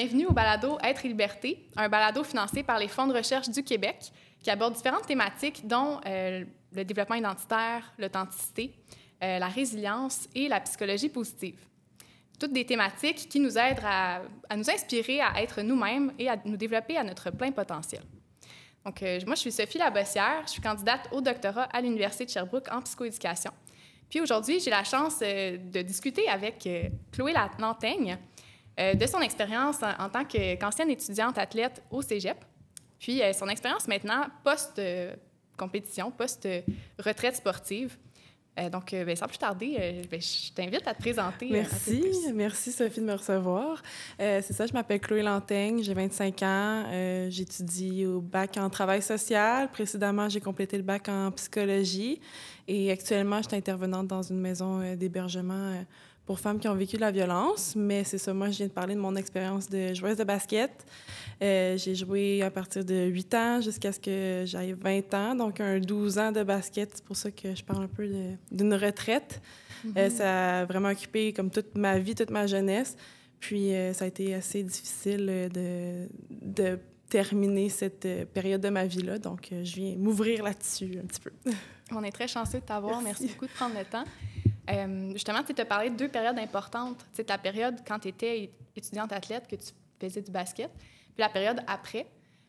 Bienvenue au balado Être et liberté, un balado financé par les fonds de recherche du Québec qui aborde différentes thématiques dont euh, le développement identitaire, l'authenticité, euh, la résilience et la psychologie positive. Toutes des thématiques qui nous aident à, nous inspirer à être nous-mêmes et à nous développer à notre plein potentiel. Donc, euh, moi, je suis Sophie Labossière, je suis candidate au doctorat à l'Université de Sherbrooke en psychoéducation. Puis aujourd'hui, j'ai la chance de discuter avec Chloé Lantaigne, euh, de son expérience en, tant qu'ancienne étudiante athlète au cégep, puis euh, son expérience maintenant post-compétition, post-retraite sportive. Euh, donc, ben, sans plus tarder, ben, je t'invite à te présenter. Merci. Merci, Sophie, de me recevoir. c'est ça, je m'appelle Chloé Lantaigne, j'ai 25 ans. J'étudie au bac en travail social. Précédemment, j'ai complété le bac en psychologie. Et actuellement, je suis intervenante dans une maison d'hébergement pour femmes qui ont vécu de la violence. Mais c'est ça, moi, je viens de parler de mon expérience de joueuse de basket. Euh, j'ai joué à partir de 8 ans jusqu'à ce que j'aille 20 ans, donc un 12 ans de basket. C'est pour ça que je parle un peu d'une retraite. Euh, mm-hmm. ça a vraiment occupé comme toute ma vie, toute ma jeunesse. Puis euh, ça a été assez difficile de, de terminer cette période de ma vie-là. Donc, je viens m'ouvrir là-dessus un petit peu. On est très chanceux de t'avoir. Merci. Merci beaucoup de prendre le temps. Euh, justement, tu as parlé de deux périodes importantes. C'est ta période quand tu étais étudiante athlète, que tu faisais du basket, puis la période après.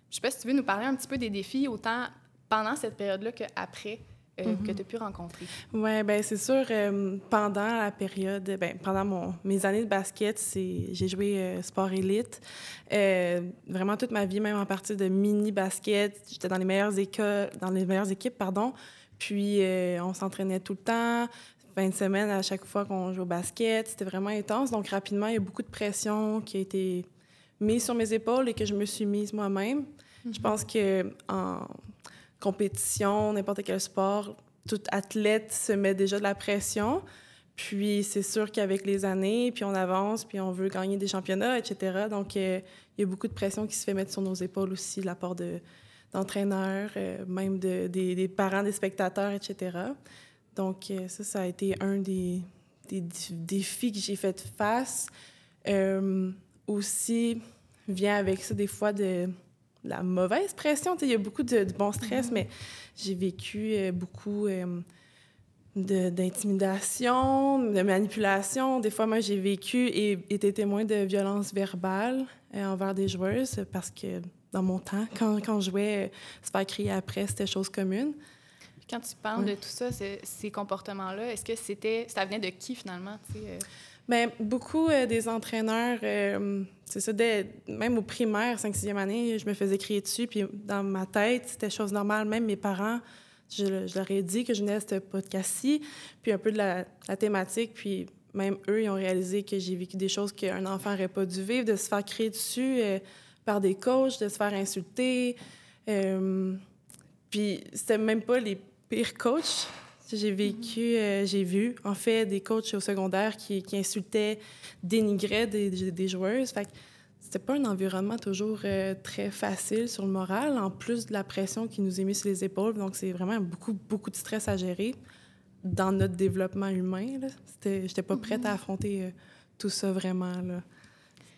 Je sais pas si tu veux nous parler un petit peu des défis, autant pendant cette période-là qu'après. Euh, que mhm. tu as pu rencontrer? Oui, bien, c'est sûr, euh, pendant la période, ben, pendant mon, mes années de basket, j'ai joué sport élite. vraiment toute ma vie, même en partie de mini-basket. J'étais dans les meilleures écoles, dans les meilleures équipes, pardon. Puis on s'entraînait tout le temps fin de semaine à chaque fois qu'on joue au basket. C'était vraiment intense. Donc, rapidement, il y a beaucoup de pression qui a été mise sur mes épaules et que je me suis mise moi-même. Je mhm. pense que en compétition, n'importe quel sport, tout athlète se met déjà de la pression. Puis c'est sûr qu'avec les années, puis on avance, puis on veut gagner des championnats, etc. Donc euh, il y a beaucoup de pression qui se fait mettre sur nos épaules aussi, de la part d'entraîneurs, euh, même de, des, des, parents, des spectateurs, etc. Donc, euh, ça, ça a été un des, défis que j'ai fait face. Euh, aussi, vient avec ça des fois de la mauvaise pression. Il y a beaucoup de, bon stress, mm-hmm. mais j'ai vécu euh, beaucoup d'intimidation, de, manipulation. Des fois, moi, j'ai vécu et été témoin de violences verbales envers des joueuses parce que dans mon temps, quand, quand je jouais, se faire crier après, c'était chose commune. Quand tu parles de tout ça, ces comportements-là, est-ce que c'était, ça venait de qui finalement? Euh? Bien, beaucoup euh, des entraîneurs, euh, c'est ça, même au primaire, 5-6e année, je me faisais crier dessus, puis dans ma tête, c'était chose normale. Même mes parents, je, leur ai dit que je venais à ce podcast-ci, puis un peu de la, thématique, puis même eux, ils ont réalisé que j'ai vécu des choses qu'un enfant n'aurait pas dû vivre, de se faire crier dessus par des coachs, de se faire insulter. puis c'était même pas les pire coach. J'ai vécu, euh, j'ai vu, en fait, des coachs au secondaire qui, qui insultaient, dénigraient des, des joueuses. Fait c'était pas un environnement toujours euh, très facile sur le moral, en plus de la pression qui nous est mise sur les épaules. Donc, c'est vraiment beaucoup, beaucoup de stress à gérer dans notre développement humain. J'étais pas prête à mm-hmm. affronter euh, tout ça vraiment.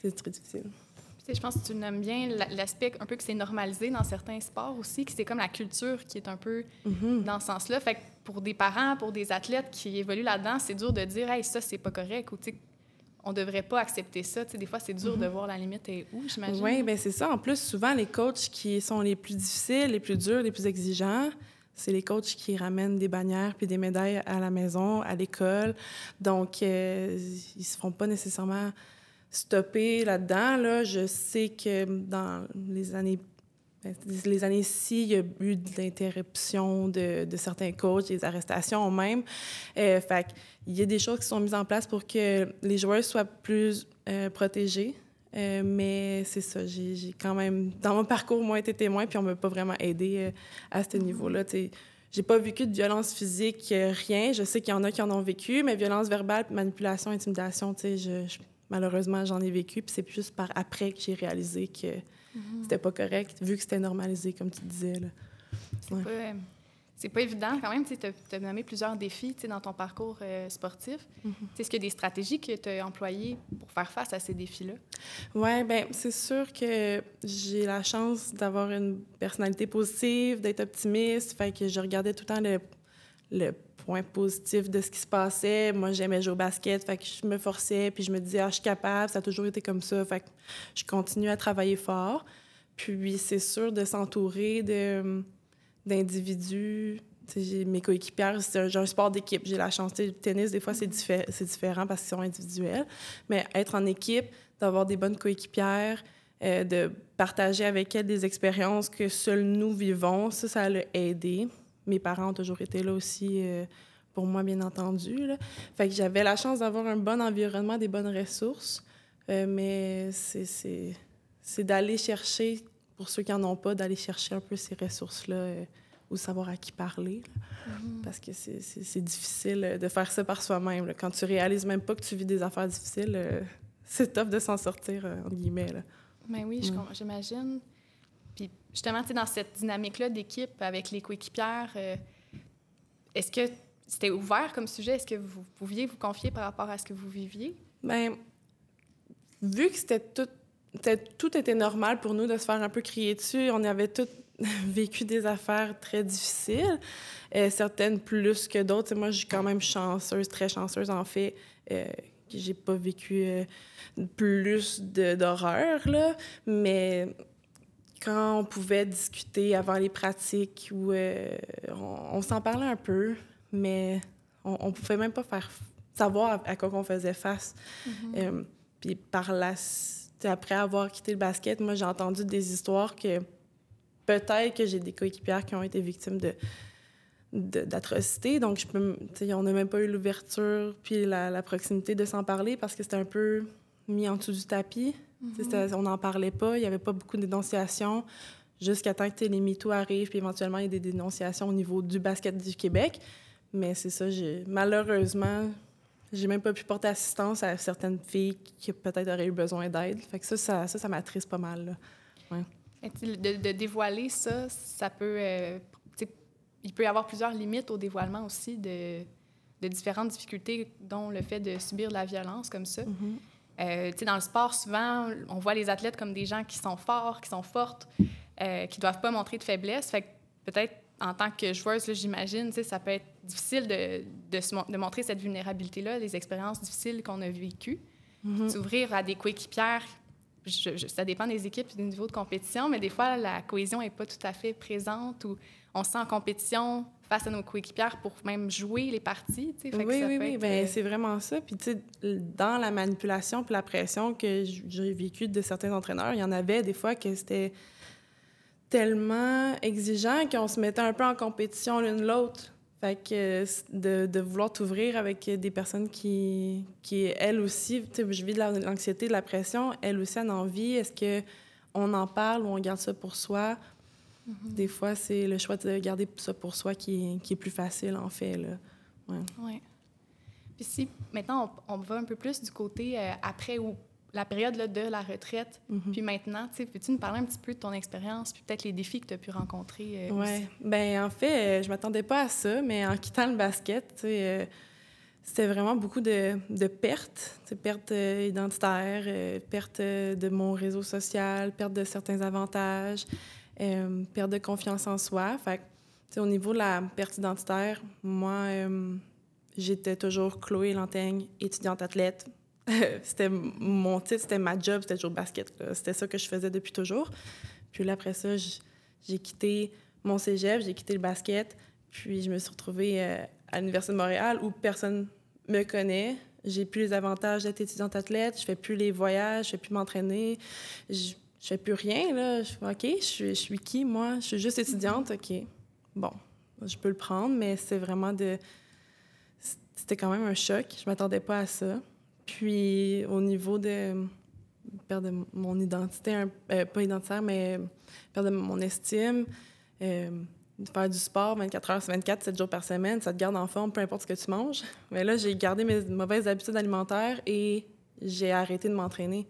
C'était très difficile je pense que tu nommes bien l'aspect un peu que c'est normalisé dans certains sports aussi, que c'est comme la culture qui est un peu mm-hmm. dans ce sens-là. Fait que pour des parents, pour des athlètes qui évoluent là-dedans, c'est dur de dire, hey, ça, c'est pas correct ou, on devrait pas accepter ça. Des fois, c'est dur de mm-hmm. voir la limite et où, j'imagine. Oui, bien, c'est ça. En plus, souvent, les coachs qui sont les plus difficiles, les plus durs, les plus exigeants, c'est les coachs qui ramènent des bannières puis des médailles à la maison, à l'école. Donc, euh, ils se font pas nécessairement stopper là-dedans. Là. Je sais que dans les années ben, les années-ci, il y a eu de l'interruption de, de, certains coachs, des arrestations même. Euh, fait il y a des choses qui sont mises en place pour que les joueurs soient plus euh, protégés. Euh, mais c'est ça, j'ai quand même, dans mon parcours, moi, été témoin, puis on m'a pas vraiment aidé à ce mm-hmm. niveau-là. J'ai pas vécu de violence physique, rien. Je sais qu'il y en a qui en ont vécu, mais violence verbale, manipulation, intimidation, je, je malheureusement, j'en ai vécu. Puis c'est plus par après que j'ai réalisé que mhm. c'était pas correct, vu que c'était normalisé, comme tu disais. Là. c'est pas évident quand même. Tu as, nommé plusieurs défis dans ton parcours euh, sportif. Mm-hmm. Est-ce qu'il y a des stratégies que tu as employées pour faire face à ces défis-là? Oui, bien, c'est sûr que j'ai la chance d'avoir une personnalité positive, d'être optimiste. Fait que je regardais tout le temps le, le point positif de ce qui se passait. Moi, j'aimais jouer au basket, fait que je me forçais, puis je me disais, ah, je suis capable, ça a toujours été comme ça. Fait que je continue à travailler fort. Puis c'est sûr de s'entourer de d'individus. J'ai mes coéquipières, c'est un, sport d'équipe. J'ai la chance. Le tennis, des fois, c'est différent parce qu'ils sont individuels. Mais être en équipe, d'avoir des bonnes coéquipières, euh, de partager avec elles des expériences que seuls nous vivons, ça, ça l'a aidé. Mes parents ont toujours été là aussi euh, pour moi, bien entendu. Là. Fait que j'avais la chance d'avoir un bon environnement, des bonnes ressources. Euh, mais c'est d'aller chercher pour ceux qui n'en ont pas, d'aller chercher un peu ces ressources-là euh, ou savoir à qui parler. Mm-hmm. Parce que c'est difficile de faire ça par soi-même. Quand tu réalises même pas que tu vis des affaires difficiles, c'est top de s'en sortir, euh, en guillemets. Là. Mais ben oui, j'imagine. Puis justement, dans cette dynamique-là d'équipe avec les coéquipières, est-ce que c'était ouvert comme sujet? Est-ce que vous pouviez vous confier par rapport à ce que vous viviez? Bien, vu que c'était tout tout était normal pour nous de se faire un peu crier dessus. On avait tous vécu des affaires très difficiles, euh, certaines plus que d'autres. Moi, je suis quand même chanceuse, très chanceuse en fait, euh, que j'ai pas vécu euh, plus d'horreur, là. Mais quand on pouvait discuter avant les pratiques, où on, s'en parlait un peu, mais on, on pouvait même pas faire savoir à, quoi on faisait face. Mm-hmm. puis par la après avoir quitté le basket, moi, j'ai entendu des histoires que peut-être que j'ai des coéquipières qui ont été victimes de d'atrocités. Donc, je peux, on n'a même pas eu l'ouverture puis la, proximité de s'en parler parce que c'était un peu mis en dessous du tapis. Mm-hmm. On n'en parlait pas, il n'y avait pas beaucoup de dénonciations jusqu'à temps que les MeToo arrivent, puis éventuellement, il y a des dénonciations au niveau du basket du Québec. Mais c'est ça, malheureusement, j'ai même pas pu porter assistance à certaines filles qui peut-être auraient eu besoin d'aide. Fait que ça, ça, ça, m'attriste pas mal. Ouais. De, de, dévoiler ça, ça peut... Euh, il peut y avoir plusieurs limites au dévoilement aussi de, de, différentes difficultés, dont le fait de subir de la violence comme ça. Mm-hmm. Euh, dans le sport, souvent, on voit les athlètes comme des gens qui sont forts, qui sont fortes, euh, qui doivent pas montrer de faiblesse. Fait que peut-être en tant que joueuse, j'imagine, ça peut être difficile de, de, de montrer cette vulnérabilité-là, les expériences difficiles qu'on a vécues. Mm-hmm. S'ouvrir à des coéquipières, ça dépend des équipes et du niveau de compétition, mais des fois, la cohésion n'est pas tout à fait présente ou on se sent en compétition face à nos coéquipières pour même jouer les parties. oui, oui, oui, ben, euh, c'est vraiment ça. Puis, tu sais, dans la manipulation puis la pression que j'ai vécue de certains entraîneurs, il y en avait des fois que c'était tellement exigeant qu'on se mettait un peu en compétition l'une l'autre. Fait que de, de vouloir t'ouvrir avec des personnes qui, qui elles aussi, je vis de l'anxiété, de la pression, elles aussi en envie. Est-ce que on en parle ou on garde ça pour soi? Mm-hmm. Des fois, c'est le choix de garder ça pour soi qui, qui est plus facile, en fait. Là. Ouais. ouais. Puis si maintenant on, va un peu plus du côté euh, après ou la période là, de la retraite, mhm. puis maintenant, peux-tu nous parler un petit peu de ton expérience, puis peut-être les défis que tu as pu rencontrer? Euh, oui. Bien, en fait, euh, je m'attendais pas à ça, mais en quittant le basket, euh, c'était vraiment beaucoup de, de pertes, pertes identitaires, perte de mon réseau social, perte de certains avantages, perte de confiance en soi. Fait au niveau de la perte identitaire, moi, j'étais toujours Chloé Lantaigne, étudiante athlète, c'était mon titre, c'était ma job, c'était toujours basket. C'était ça que je faisais depuis toujours. Puis là, après ça, j'ai quitté mon cégep, j'ai quitté le basket, puis je me suis retrouvée euh, à l'Université de Montréal où personne me connaît. J'ai plus les avantages d'être étudiante athlète, je fais plus les voyages, je fais plus m'entraîner, je fais plus rien. Là. Je OK, je suis, qui, moi? Je suis juste étudiante, OK. Bon, je peux le prendre, mais c'est vraiment de... C'était quand même un choc. Je m'attendais pas à ça. Puis au niveau de perdre mon identité, euh, pas identitaire, mais perdre mon estime, euh, faire du sport 24 heures sur 24, 7 jours par semaine, ça te garde en forme, peu importe ce que tu manges. Mais là, j'ai gardé mes mauvaises habitudes alimentaires et j'ai arrêté de m'entraîner.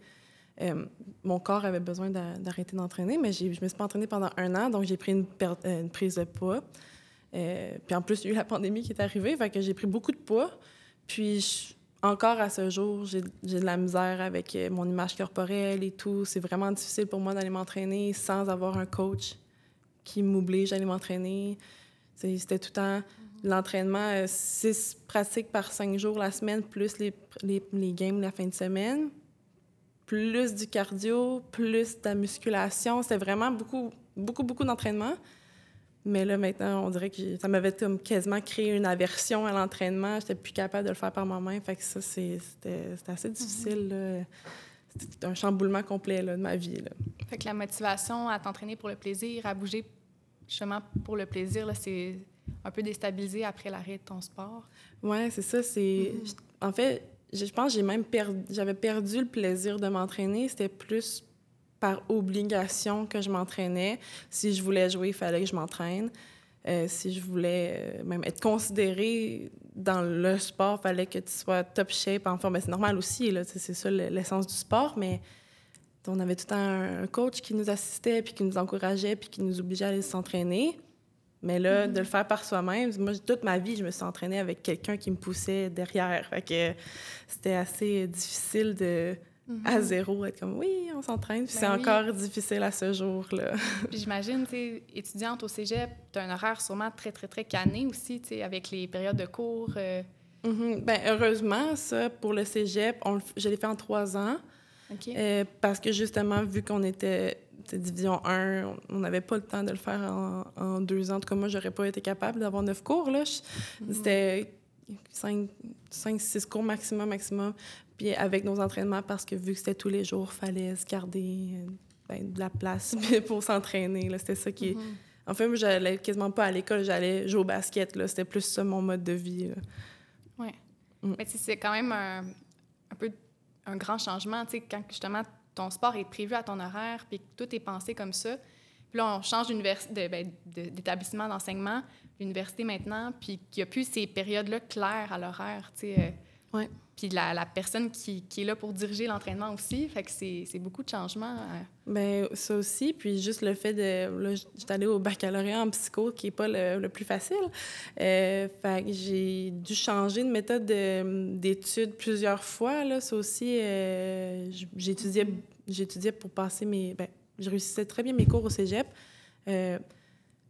Euh, mon corps avait besoin d'arrêter d'entraîner, mais je me suis pas entraînée pendant un an, donc j'ai pris une, une, prise de poids. Euh, puis en plus, il y a eu la pandémie qui est arrivée, fait j'ai pris beaucoup de poids. Puis encore à ce jour, j'ai de la misère avec euh, mon image corporelle et tout. C'est vraiment difficile pour moi d'aller m'entraîner sans avoir un coach qui m'oblige à aller m'entraîner. C'était tout le temps l'entraînement, euh, six pratiques par cinq jours la semaine, plus les games la fin de semaine, plus du cardio, plus de la musculation. C'était vraiment beaucoup, beaucoup, beaucoup d'entraînement. Mais là, maintenant, on dirait que ça m'avait comme quasiment créé une aversion à l'entraînement. J'étais plus capable de le faire par moi-même. Fait que ça, c'était assez mhm. difficile. C'était un chamboulement complet de ma vie. Là. Fait que la motivation à t'entraîner pour le plaisir, à bouger justement pour le plaisir, c'est un peu déstabilisé après l'arrêt de ton sport? Oui, c'est ça. C'est... Mhm. En fait, je pense que. J'avais perdu le plaisir de m'entraîner. C'était plus par obligation que je m'entraînais. Si je voulais jouer, il fallait que je m'entraîne. Euh, si je voulais euh, même être considérée dans le sport, il fallait que tu sois top shape en forme. Ben, c'est normal aussi, c'est ça l'essence du sport, mais on avait tout le temps un coach qui nous assistait, puis qui nous encourageait, puis qui nous obligeait à aller s'entraîner. Mais là, mm-hmm. de le faire par soi-même, moi, toute ma vie, je me suis entraînée avec quelqu'un qui me poussait derrière. Fait que c'était assez difficile de à mhm. zéro, être comme oui, on s'entraîne. Puis ben c'est encore difficile à ce jour-là. Puis j'imagine, tu étudiante au cégep, tu as un horaire sûrement très, très, très canné aussi, tu sais, avec les périodes de cours. Euh. Mhm. Bien, heureusement, ça, pour le cégep, on, je l'ai fait en trois ans. Euh, parce que justement, vu qu'on était division 1, on n'avait pas le temps de le faire en, deux ans. En tout cas, moi, j'aurais pas été capable d'avoir neuf cours. Là. Mhm. C'était cinq, cinq, six cours maximum, maximum avec nos entraînements, parce que vu que c'était tous les jours, il fallait se garder euh, ben, de la place pour s'entraîner. C'était ça qui... Mm-hmm. En fait, moi, j'allais quasiment pas à l'école, j'allais jouer au basket. C'était plus ça mon mode de vie. Oui. Mm. Mais c'est quand même un, peu un grand changement, tu sais, quand justement ton sport est prévu à ton horaire, puis tout est pensé comme ça. Puis là, on change ben, d'établissement d'enseignement, l'université maintenant, puis qu'il n'y a plus ces périodes-là claires à l'horaire. Euh, ouais puis la, personne qui, est là pour diriger l'entraînement aussi. Fait que c'est beaucoup de changements. Euh. Bien, ça aussi. Puis juste le fait de... Là, j'étais allée au baccalauréat en psycho, qui n'est pas le, plus facile. Euh, fait que j'ai dû changer de méthode d'études plusieurs fois. Là, ça aussi, euh, j'étudiais, j'étudiais pour passer mes... Bien, je réussissais très bien mes cours au cégep. Euh,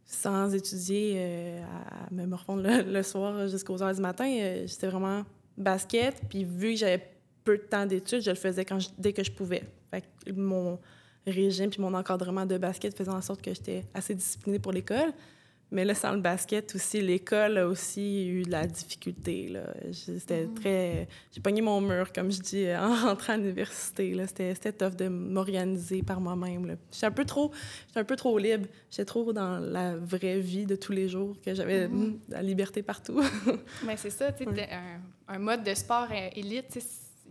sans étudier à me morfondre le, le soir jusqu'aux heures du matin. J'étais vraiment basket, puis vu que j'avais peu de temps d'études, je le faisais quand dès que je pouvais. Fait mon régime puis mon encadrement de basket faisait en sorte que j'étais assez disciplinée pour l'école. Mais là, sans le basket aussi, l'école a aussi eu de la difficulté. C'était mm. très... J'ai pogné mon mur, comme je dis, en rentrant à l'université. C'était tough de m'organiser par moi-même. J'étais un peu trop... un peu trop libre. J'étais trop dans la vraie vie de tous les jours que j'avais mm-hmm. la liberté partout. Mais c'est ça, tu sais, un, mode de sport euh, élite,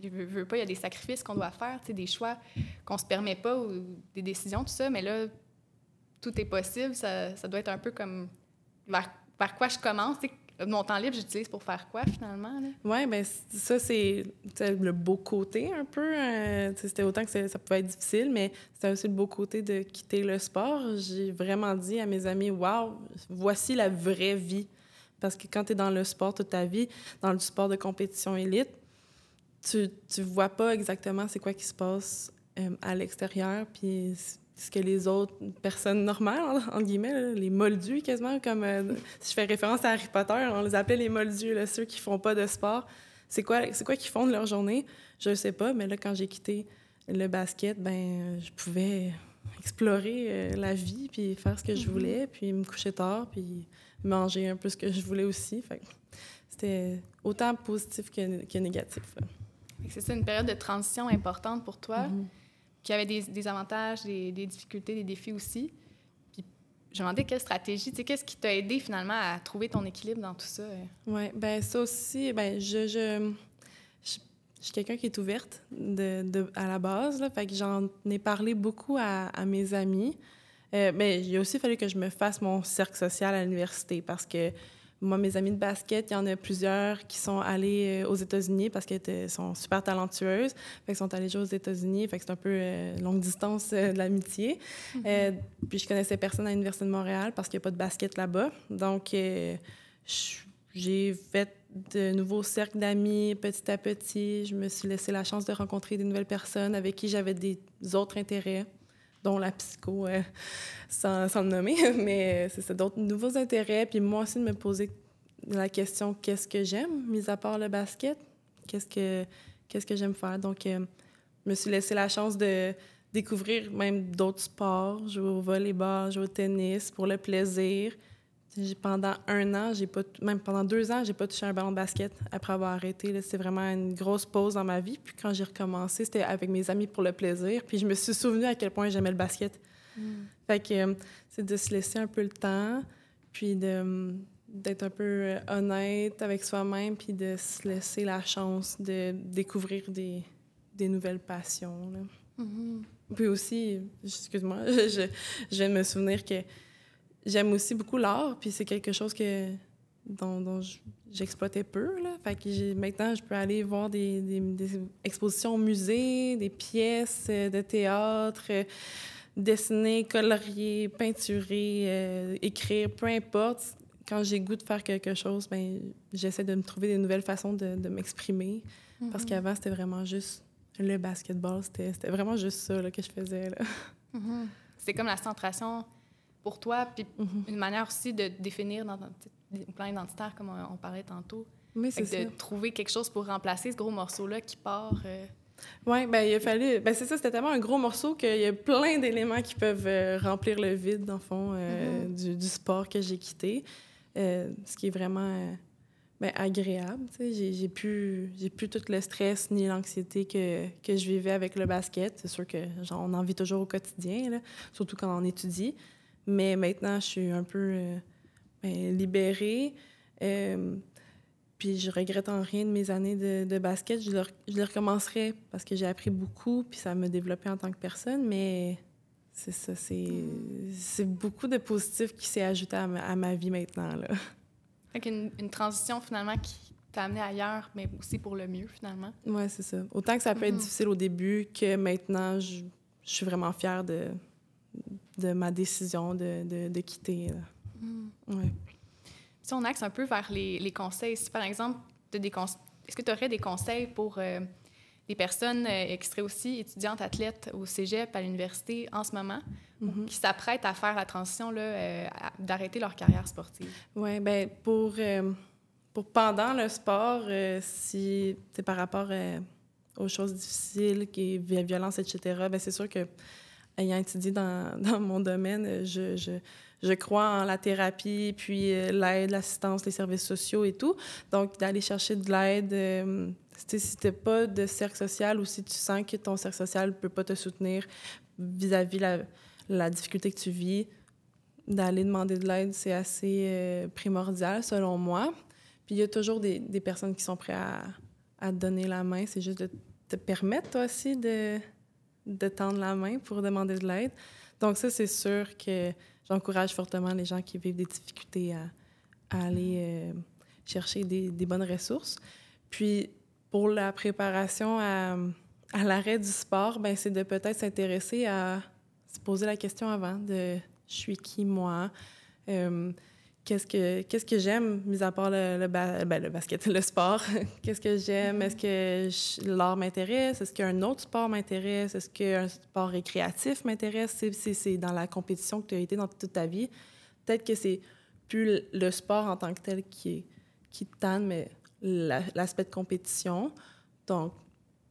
je veux, veux pas, il y a des sacrifices qu'on doit faire, des choix qu'on se permet pas ou des décisions, tout ça. Mais là, tout est possible, ça, ça doit être un peu comme vers, quoi je commence. Mon temps libre, j'utilise pour faire quoi finalement? Oui, bien ça, c'est le beau côté un peu. Euh, c'était autant que ça pouvait être difficile, mais c'était aussi le beau côté de quitter le sport. J'ai vraiment dit à mes amis, waouh, voici la vraie vie. Parce que quand tu es dans le sport toute ta vie, dans le sport de compétition élite, tu ne vois pas exactement c'est quoi qui se passe euh, à l'extérieur. Puis ce que les autres personnes normales, en guillemets, les moldus quasiment, comme euh, si je fais référence à Harry Potter, on les appelle les moldus, là, ceux qui font pas de sport. C'est quoi, c'est quoi qu'ils font de leur journée? Je ne sais pas, mais là, quand j'ai quitté le basket, ben je pouvais explorer euh, la vie, puis faire ce que je mm-hmm. voulais, puis me coucher tard, puis manger un peu ce que je voulais aussi. c'était autant positif que, que négatif. C'est ça, une période de transition importante pour toi. Mm-hmm qui avait des, des avantages, des, des, difficultés, des défis aussi. Puis je me demandais quelle stratégie, tu qu'est-ce qui t'a aidé finalement à trouver ton équilibre dans tout ça? Oui, ben ça aussi, ben je, je, je, suis quelqu'un qui est ouverte de, de, à la base, là, fait que j'en ai parlé beaucoup à, à mes amis. Euh, mais il a aussi fallu que je me fasse mon cercle social à l'université parce que moi, mes amis de basket, il y en a plusieurs qui sont allés euh, aux États-Unis parce qu'elles sont super talentueuses. Fait sont allés jouer aux États-Unis. Fait que c'est un peu euh, longue distance euh, de l'amitié. Mm-hmm. puis je connaissais personne à l'Université de Montréal parce qu'il n'y a pas de basket là-bas. Donc, j'ai fait de nouveaux cercles d'amis petit à petit. Je me suis laissé la chance de rencontrer des nouvelles personnes avec qui j'avais des autres intérêts dont la psycho, euh, sans, le nommer, mais c'est d'autres nouveaux intérêts. Puis moi aussi, de me poser la question qu'est-ce que j'aime, mis à part le basket? Qu'est-ce que, qu'est-ce que j'aime faire? Donc, euh, je me suis laissé la chance de découvrir même d'autres sports, jouer au volleyball, jouer au tennis pour le plaisir. Pendant un an, j'ai pas, même pendant deux ans, j'ai pas touché un ballon de basket après avoir arrêté. C'est vraiment une grosse pause dans ma vie. Puis quand j'ai recommencé, c'était avec mes amis pour le plaisir. Puis je me suis souvenu à quel point j'aimais le basket. Mm. Fait que c'est de se laisser un peu le temps, puis de d'être un peu euh, honnête avec soi-même, puis de se laisser la chance de découvrir des, des nouvelles passions. Mm-hmm. Puis aussi, excuse-moi, je, je viens de me souvenir que j'aime aussi beaucoup l'art, puis c'est quelque chose que dont, j'exploitais peu. Là. Fait que maintenant, je peux aller voir des, des, expositions au musée, des pièces euh, de théâtre, euh, dessiner, colorier, peinturer, euh, écrire, peu importe. Quand j'ai goût de faire quelque chose, ben j'essaie de me trouver des nouvelles façons de, de m'exprimer. Parce mm-hmm. qu'avant, c'était vraiment juste le basketball. C'était vraiment juste ça là, que je faisais. Mm-hmm. C'est comme la centration pour toi, puis mhm. une manière aussi de définir dans le plan identitaire, comme on, parlait tantôt. Oui, c'est De trouver quelque chose pour remplacer ce gros morceau-là qui part. Euh. Oui, ben il a fallu. Ben c'est ça, c'était tellement un gros morceau qu'il y a plein d'éléments qui peuvent euh, remplir le vide, dans le fond, euh, mhm. du, du, sport que j'ai quitté. ce qui est vraiment ben, agréable. J'ai plus, plus tout le stress ni l'anxiété que, que, je vivais avec le basket. C'est sûr que genre, on en vit toujours au quotidien, là, surtout quand on étudie. Mais maintenant, je suis un peu euh, ben, libérée. Euh, puis je regrette en rien de mes années de, basket. Je le, je le, recommencerai parce que j'ai appris beaucoup, puis ça m'a développé en tant que personne. Mais c'est ça, c'est beaucoup de positif qui s'est ajouté à ma, vie maintenant. Là. Fait une, une transition finalement qui t'a amené ailleurs, mais aussi pour le mieux finalement. Oui, c'est ça. Autant que ça peut être mm-hmm. difficile au début, que maintenant, je, je suis vraiment fière de, de ma décision de, de, de quitter. Mm. Si on axe un peu vers les, les conseils, si par exemple, est-ce que tu aurais des conseils pour euh, des personnes euh, qui seraient aussi étudiantes athlètes au cégep, à l'université en ce moment, mm-hmm. qui s'apprêtent à faire la transition, euh, d'arrêter leur carrière sportive? Oui, bien, pour, pour pendant le sport, si c'est par rapport aux choses difficiles, qui violence, etc., bien, c'est sûr que ayant étudié dans, dans mon domaine, je, crois en la thérapie, puis euh, l'aide, l'assistance, les services sociaux et tout. Donc, d'aller chercher de l'aide, euh, si tu pas de cercle social ou si tu sens que ton cercle social ne peut pas te soutenir vis-à-vis la, la difficulté que tu vis, d'aller demander de l'aide, c'est assez euh, primordial, selon moi. Puis il y a toujours des, personnes qui sont prêtes à te donner la main. C'est juste de te permettre, toi aussi, de de tendre la main pour demander de l'aide. Donc ça, c'est sûr que j'encourage fortement les gens qui vivent des difficultés à, aller euh, chercher des, bonnes ressources. Puis pour la préparation à, l'arrêt du sport, ben c'est de peut-être s'intéresser à se poser la question avant de je suis qui moi. Euh, qu'est-ce que qu'est-ce que j'aime mis à part le, le, ben, le basket le sport. Qu'est-ce que j'aime? Est-ce que l'art m'intéresse? Est-ce qu'un autre sport m'intéresse? Est-ce qu'un sport récréatif m'intéresse? C'est, c'est dans la compétition que tu as été dans toute ta vie. Peut-être que c'est plus le sport en tant que tel qui qui te tanne mais l'aspect de compétition. Donc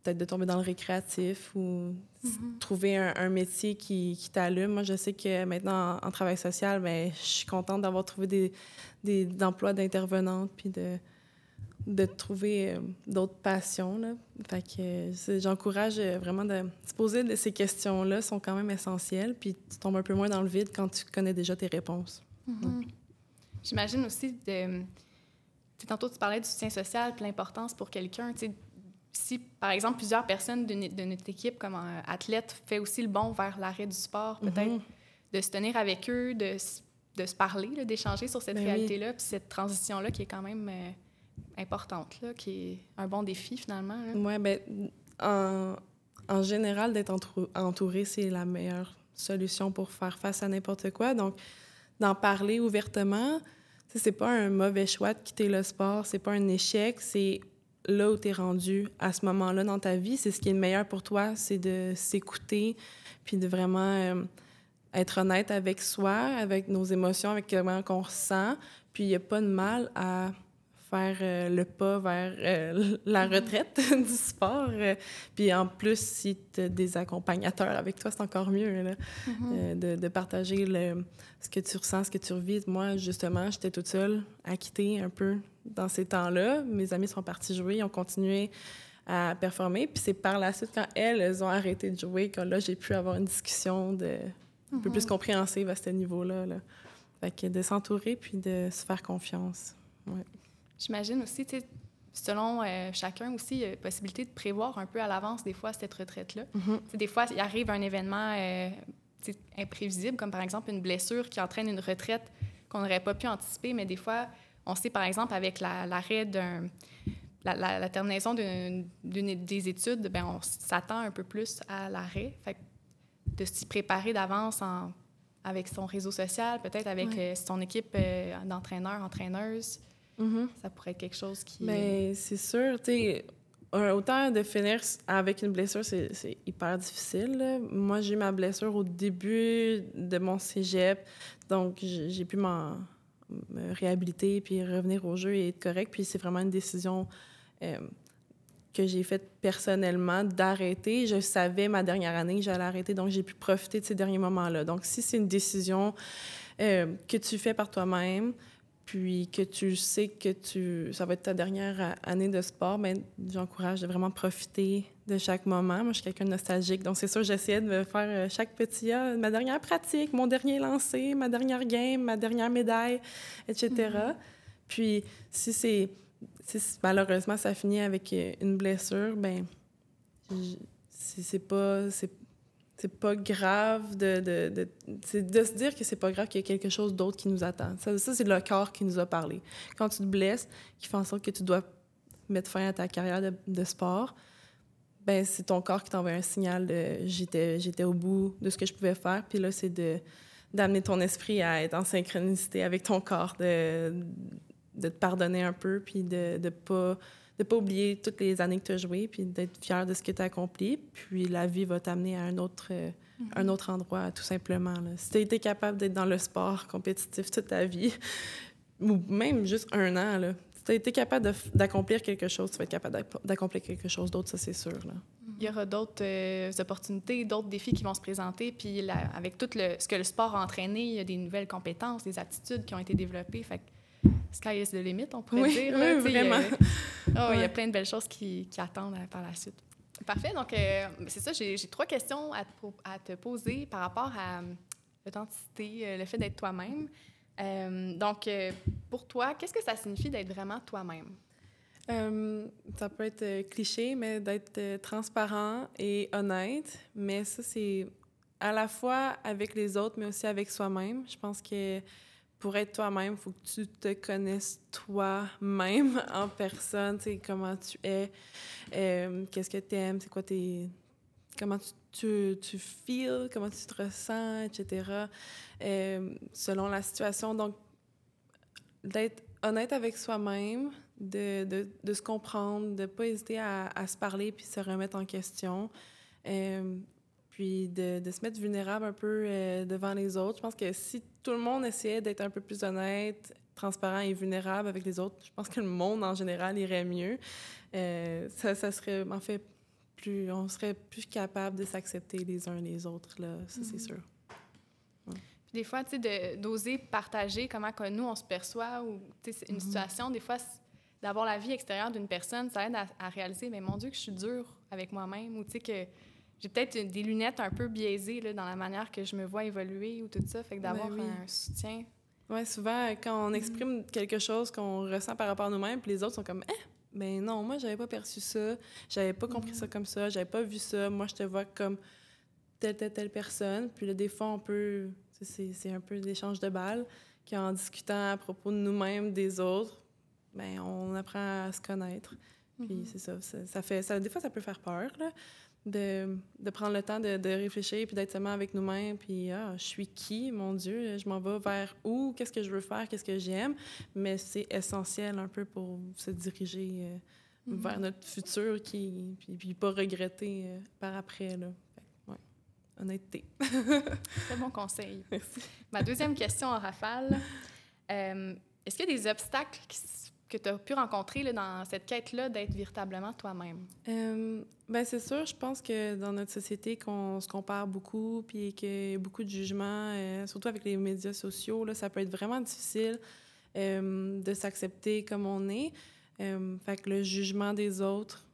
peut-être de tomber dans le récréatif ou mm-hmm. trouver un, métier qui, qui t'allume. Moi, je sais que maintenant, en, travail social, bien, je suis contente d'avoir trouvé des, des emplois d'intervenante puis de, de trouver euh, d'autres passions. Là. Fait que j'encourage euh, vraiment de se poser de ces questions-là, sont quand même essentielles, puis tu tombes un peu moins dans le vide quand tu connais déjà tes réponses. Mm-hmm. J'imagine aussi, de, tantôt tu parlais du soutien social, puis l'importance pour quelqu'un, si, par exemple, plusieurs personnes de, notre équipe, comme athlète, fait aussi le bon vers l'arrêt du sport, peut-être mhm. de se tenir avec eux, de de se parler, d'échanger sur cette Ben oui. réalité-là, puis cette transition-là qui est quand même euh, importante, là, qui est un bon défi finalement. là. Ouais, ben, en, en général, d'être entouré, c'est la meilleure solution pour faire face à n'importe quoi. Donc, d'en parler ouvertement, c'est pas un mauvais choix de quitter le sport, c'est pas un échec, c'est là où tu es rendu à ce moment-là dans ta vie. C'est ce qui est le meilleur pour toi, c'est de s'écouter, puis de vraiment euh, être honnête avec soi, avec nos émotions, avec comment on ressent. Puis il n'y a pas de mal à faire euh, le pas vers euh, la retraite du sport. Euh, puis en plus, si tu as des accompagnateurs avec toi, c'est encore mieux là, euh, de, de partager le, ce que tu ressens, ce que tu revis. Moi, justement, j'étais toute seule à quitter un peu dans ces temps-là. Mes amis sont partis jouer, ils ont continué à performer. Puis c'est par la suite, quand elles, elles ont arrêté de jouer, que là, j'ai pu avoir une discussion de, un peu plus compréhensive à ce niveau-là. Là. Fait que de s'entourer puis de se faire confiance. J'imagine aussi, tu sais, selon euh, chacun aussi, il y a possibilité de prévoir un peu à l'avance des fois cette retraite-là. Mhm. Des fois, il arrive un événement euh, imprévisible, comme par exemple une blessure qui entraîne une retraite qu'on n'aurait pas pu anticiper, mais des fois, on sait par exemple avec la- l'arrêt d'un la, la- la terminaison d'une des études, ben on s'attend un peu plus à l'arrêt. Fait de s'y préparer d'avance avec son réseau social, peut-être avec Ouais. euh, son équipe euh, d'entraîneurs, entraîneuses, Mhm. ça pourrait être quelque chose qui... Mais c'est sûr, tu sais, autant de finir avec une blessure, c'est c'est hyper difficile. là. Moi, j'ai eu ma blessure au début de mon cégep, donc j'ai j'ai pu m'en me réhabiliter puis revenir au jeu et être correct. Puis c'est vraiment une décision euh, que j'ai faite personnellement d'arrêter. Je savais ma dernière année que j'allais arrêter, donc j'ai pu profiter de ces derniers moments-là. Donc si c'est une décision euh, que tu fais par toi-même, puis que tu sais que tu ça va être ta dernière a- année de sport, mais j'encourage de vraiment profiter de chaque moment. Moi, je suis quelqu'un de nostalgique, donc c'est sûr, j'essayais de faire euh, chaque petit, ah, ma dernière pratique, mon dernier lancer, ma dernière game, ma dernière médaille, etc. Puis si c'est si malheureusement ça finit avec euh, une blessure, ben c'est pas c'est pas grave de, de, de, de se dire que c'est pas grave qu'il y a quelque chose d'autre qui nous attend. Ça, ça, c'est le corps qui nous a parlé. Quand tu te blesses, qui fait en sorte que tu dois mettre fin à ta carrière de, de sport, ben c'est ton corps qui t'envoie un signal de j'étais j'étais au bout de ce que je pouvais faire. Puis là, c'est de d'amener ton esprit à être en synchronicité avec ton corps, de, de te pardonner un peu, puis de ne pas, de pas oublier toutes les années que tu as joué, puis d'être fier de ce que tu as accompli. Puis la vie va t'amener à un autre, euh, un autre endroit, tout simplement. là. Si tu as été capable d'être dans le sport compétitif toute ta vie, ou même juste un an, là, si tu as été capable d'accomplir quelque chose, tu vas être capable d'ac- d'accomplir quelque chose d'autre, ça c'est sûr. Là. Il y aura d'autres euh, opportunités, d'autres défis qui vont se présenter. Puis la- avec tout le, ce que le sport a entraîné, il y a des nouvelles compétences, des aptitudes qui ont été développées. Fait que sky is the limit, on pourrait Oui, dire. oui, là, tu sais, il vraiment. Ah ouais, Il y a plein de belles choses qui, qui attendent euh, par la suite. Parfait. Donc, euh, c'est ça, j'ai trois questions à te, po- à te poser par rapport à euh, l'authenticité, euh, le fait d'être toi-même. Euh, donc, euh, pour toi, qu'est-ce que ça signifie d'être vraiment toi-même? Euh, ça peut être euh, cliché, mais d'être euh, transparent et honnête. Mais ça, c'est à la fois avec les autres, mais aussi avec soi-même. Je pense que pour être toi-même, il faut que tu te connaisses toi-même en personne, tu sais, comment tu es, euh, qu'est-ce que tu aimes, c'est quoi tes... comment tu, tu, tu feels, comment tu te ressens, etc., euh, selon la situation. Donc, d'être honnête avec soi-même, de, de, de se comprendre, de ne pas hésiter à, se parler puis se remettre en question. Euh, puis de, de se mettre vulnérable un peu euh, devant les autres. Je pense que si tout le monde essayait d'être un peu plus honnête, transparent et vulnérable avec les autres, je pense que le monde en général irait mieux. Euh, ça, ça serait en fait plus, on serait plus capable de s'accepter les uns les autres là, ça c'est sûr. Puis des fois, tu sais, d'oser partager comment que nous, on se perçoit ou tu sais, une situation, des fois, d'avoir la vie extérieure d'une personne, ça aide à, à réaliser, mais mon Dieu, que je suis dure avec moi-même ou tu sais, que j'ai peut-être des lunettes un peu biaisées là, dans la manière que je me vois évoluer ou tout ça. Fait que d'avoir Ben oui. un soutien. Ouais, souvent, quand on exprime quelque chose qu'on ressent par rapport à nous-mêmes, puis les autres sont comme, eh, ben non, moi, j'avais pas perçu ça, j'avais pas compris ça comme ça, j'avais pas vu ça, moi, je te vois comme telle, telle, telle personne. Puis là, des fois, on peut C'est un peu l'échange de balles qu'en discutant à propos de nous-mêmes, des autres, ben, on apprend à se connaître. Puis mm-hmm. c'est ça, ça, fait... Ça, des fois, ça peut faire peur, là, de, de, prendre le temps de, de réfléchir puis d'être seulement avec nous-mêmes. Puis, ah, je suis qui, mon Dieu? Je m'en vais vers où? Qu'est-ce que je veux faire? Qu'est-ce que j'aime? Mais c'est essentiel un peu pour se diriger euh, mm-hmm. vers notre futur, qui, puis, puis pas regretter euh, par après. Là. ouais. Honnêteté. Très bon conseil. Ma deuxième question en rafale. Euh, est-ce qu'il y a des obstacles qui que tu as pu rencontrer là, dans cette quête-là d'être véritablement toi-même? Euh, ben c'est sûr, je pense que dans notre société, qu'on se compare beaucoup, puis qu'il y a beaucoup de jugements, euh, surtout avec les médias sociaux, là, ça peut être vraiment difficile euh, de s'accepter comme on est. Fait que le jugement des autres,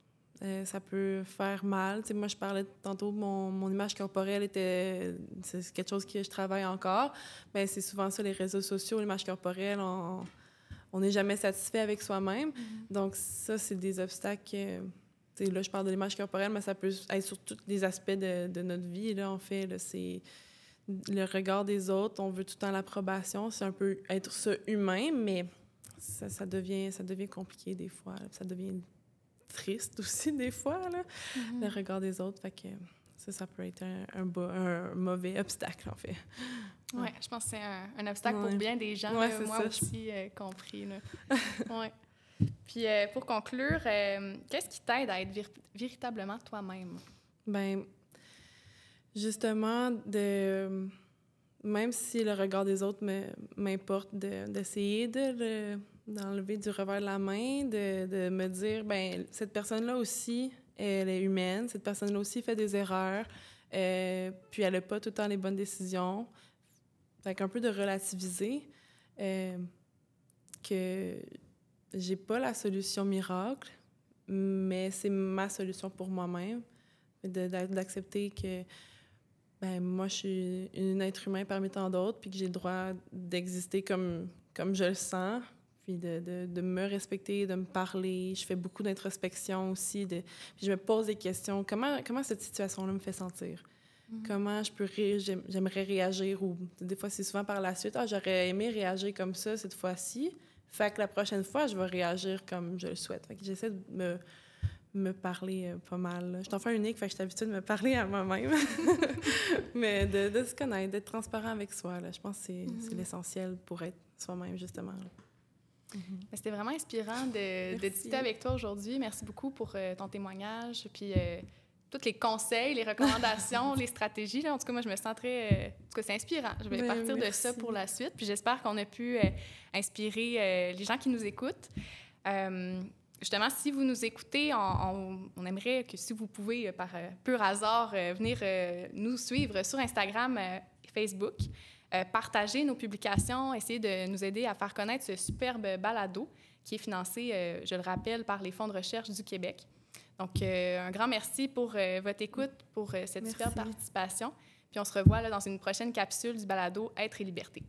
ça peut faire mal. moi, je parlais tantôt, mon, mon image corporelle était... C'est quelque chose que je travaille encore. mais ben, c'est souvent ça, les réseaux sociaux, l'image corporelle, on on n'est jamais satisfait avec soi-même. Mm-hmm. Donc, ça, c'est des obstacles. là, je parle de l'image corporelle, mais ça peut être sur tous les aspects de, notre vie. Là, en fait, c'est le regard des autres. On veut tout le temps l'approbation. C'est un peu être ça humain, mais ça, devient, ça devient compliqué des fois. Ça devient triste aussi des fois, là, mm-hmm. le regard des autres. Fait que ça, ça peut être un, un mauvais obstacle, en fait. Oui, je pense que c'est un, obstacle pour bien des gens, moi aussi euh, compris. ouais. Puis euh, pour conclure, euh, qu'est-ce qui t'aide à être véritablement toi-même? Ben justement, de même si le regard des autres m'importe, d'essayer de, d'enlever du revers de la main, de, de me dire, ben cette personne-là aussi, elle est humaine, cette personne-là aussi fait des erreurs, puis elle n'a pas tout le temps les bonnes décisions. Fait un peu de relativiser euh, que j'ai pas la solution miracle, mais c'est ma solution pour moi-même. D'accepter que ben, moi, je suis un être humain parmi tant d'autres, puis que j'ai le droit d'exister comme, comme je le sens, puis de, de, de, me respecter, de me parler. Je fais beaucoup d'introspection aussi. De, puis je me pose des questions. Comment, comment cette situation-là me fait sentir? Mm-hmm. Comment je peux j'aimerais réagir ou des fois c'est souvent par la suite ah j'aurais aimé réagir comme ça cette fois-ci. Fait que la prochaine fois je vais réagir comme je le souhaite. Fait que j'essaie de me me parler euh, pas mal. Je suis enfant unique, fait que je suis habituée de me parler à moi-même. Mais de, de, se connaître, d'être transparent avec soi, là, je pense que c'est mm-hmm. l'essentiel pour être soi-même, justement. Mm-hmm. C'était vraiment inspirant de, de, discuter avec toi aujourd'hui. Merci beaucoup pour euh, ton témoignage. Puis, euh, tous les conseils, les recommandations, les stratégies. Là. En tout cas, moi, je me sens très... Euh, en tout cas, c'est inspirant. Je vais ben, partir de ça pour la suite. Puis j'espère qu'on a pu euh, inspirer euh, les gens qui nous écoutent. justement, si vous nous écoutez, on, on, aimerait que si vous pouvez, par pur hasard, venir nous suivre sur Instagram et Facebook, partager nos publications, essayer de nous aider à faire connaître ce superbe balado qui est financé, je le rappelle, par les fonds de recherche du Québec. Donc, euh, un grand merci pour euh, votre écoute, pour euh, cette super participation. Puis on se revoit là, dans une prochaine capsule du balado Être et liberté.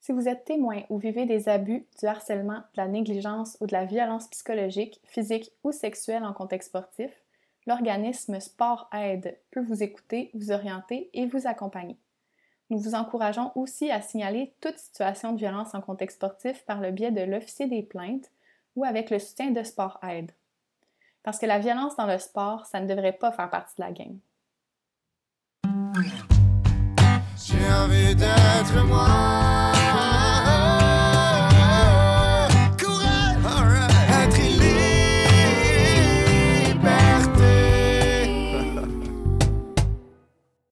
Si vous êtes témoin ou vivez des abus, du harcèlement, de la négligence ou de la violence psychologique, physique ou sexuelle en contexte sportif, l'organisme Sport Aide peut vous écouter, vous orienter et vous accompagner. Nous vous encourageons aussi à signaler toute situation de violence en contexte sportif par le biais de l'officier des plaintes ou avec le soutien de Sport Aide. Parce que la violence dans le sport, ça ne devrait pas faire partie de la game.